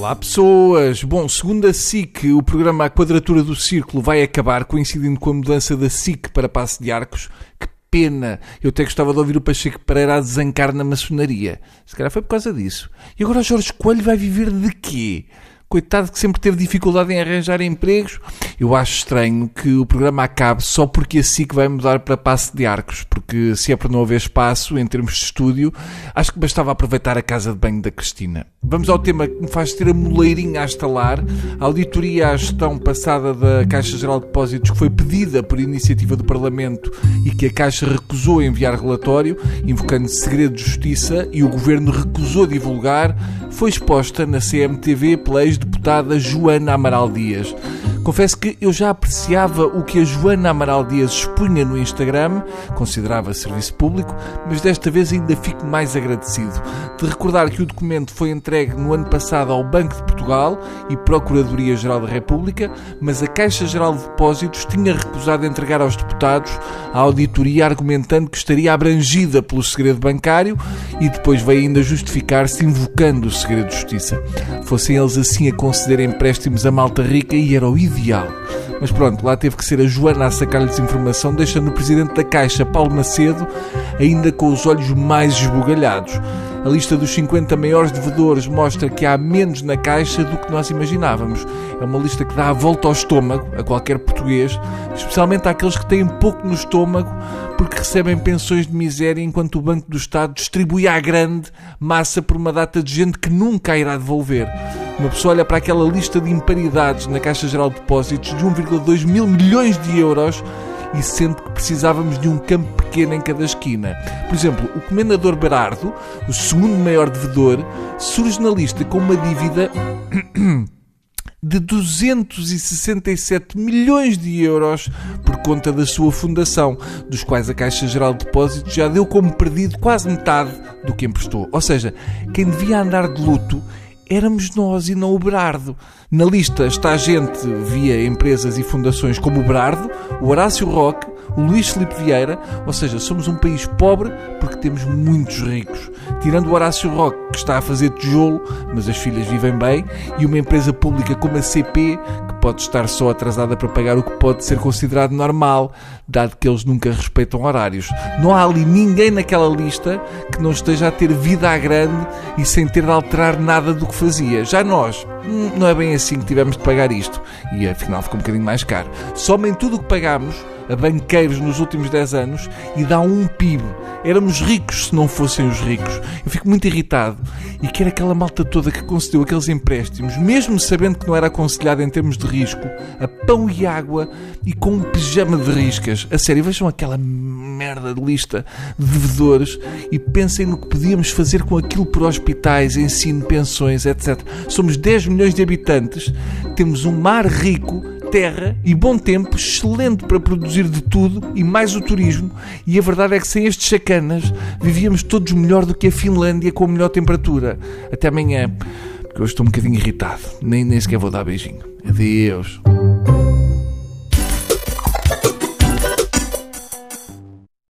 Olá pessoas! Bom, segundo a SIC, o programa A Quadratura do Círculo vai acabar coincidindo com a mudança da SIC para Passo de Arcos. Que pena! Eu até gostava de ouvir o Pacheco Pereira a desancar na maçonaria. Se calhar foi por causa disso. E agora o Jorge Coelho vai viver de quê? Coitado que sempre teve dificuldade em arranjar empregos. Eu acho estranho que o programa acabe só porque a SIC vai mudar para Passo de Arcos, porque se é para não haver espaço em termos de estúdio, acho que bastava aproveitar a casa de banho da Cristina. Vamos ao tema que me faz ter a moleirinha a estalar. A auditoria à gestão passada da Caixa Geral de Depósitos, que foi pedida por iniciativa do Parlamento e que a Caixa recusou enviar relatório, invocando segredo de justiça, e o Governo recusou divulgar, foi exposta na CMTV pela ex-deputada Joana Amaral Dias. Confesso que eu já apreciava o que a Joana Amaral Dias expunha no Instagram, considerava serviço público, mas desta vez ainda fico mais agradecido. De recordar que o documento foi entregue no ano passado ao Banco de Portugal e Procuradoria-Geral da República, mas a Caixa Geral de Depósitos tinha recusado entregar aos deputados a auditoria argumentando que estaria abrangida pelo segredo bancário e depois veio ainda justificar-se invocando o segredo de justiça. Fossem eles assim a conceder empréstimos a malta rica e era o ideal. Mas pronto, lá teve que ser a Joana a sacar-lhes informação, deixando o presidente da Caixa, Paulo Macedo, ainda com os olhos mais esbugalhados. A lista dos 50 maiores devedores mostra que há menos na Caixa do que nós imaginávamos. É uma lista que dá a volta ao estômago a qualquer português, especialmente àqueles que têm pouco no estômago porque recebem pensões de miséria enquanto o Banco do Estado distribui à grande massa por uma data de gente que nunca irá devolver. Uma pessoa olha para aquela lista de imparidades na Caixa Geral de Depósitos de 1,2 mil milhões de euros e sente que precisávamos de um campo pequeno em cada esquina. Por exemplo, o Comendador Berardo, o segundo maior devedor, surge na lista com uma dívida de 267 milhões de euros por conta da sua fundação, dos quais a Caixa Geral de Depósitos já deu como perdido quase metade do que emprestou. Ou seja, quem devia andar de luto éramos nós e não o Berardo. Na lista está gente via empresas e fundações como o Berardo, o Horácio Roque, o Luís Filipe Vieira, ou seja, somos um país pobre porque temos muitos ricos. Tirando o Horácio Roque, que está a fazer tijolo, mas as filhas vivem bem, e uma empresa pública como a CP, que pode estar só atrasada para pagar o que pode ser considerado normal, dado que eles nunca respeitam horários. Não há ali ninguém naquela lista que não esteja a ter vida à grande e sem ter de alterar nada do que fazia. Já nós, hum, não é bem assim que tivemos de pagar isto. E afinal ficou um bocadinho mais caro. Somem tudo o que pagámos a banqueiros nos últimos 10 anos e dá um PIB. Éramos ricos se não fossem os ricos. Eu fico muito irritado e quero aquela malta toda que concedeu aqueles empréstimos, mesmo sabendo que não era aconselhado em termos de risco, a pão e água e com um pijama de riscas. A sério, vejam aquela merda de lista de devedores e pensem no que podíamos fazer com aquilo por hospitais, ensino, pensões, etc. Somos 10 milhões de habitantes, temos um mar rico terra e bom tempo, excelente para produzir de tudo e mais o turismo. E a verdade é que sem estes chacanas vivíamos todos melhor do que a Finlândia com a melhor temperatura. Até amanhã, porque hoje estou um bocadinho irritado. Nem, nem sequer vou dar beijinho. Adeus.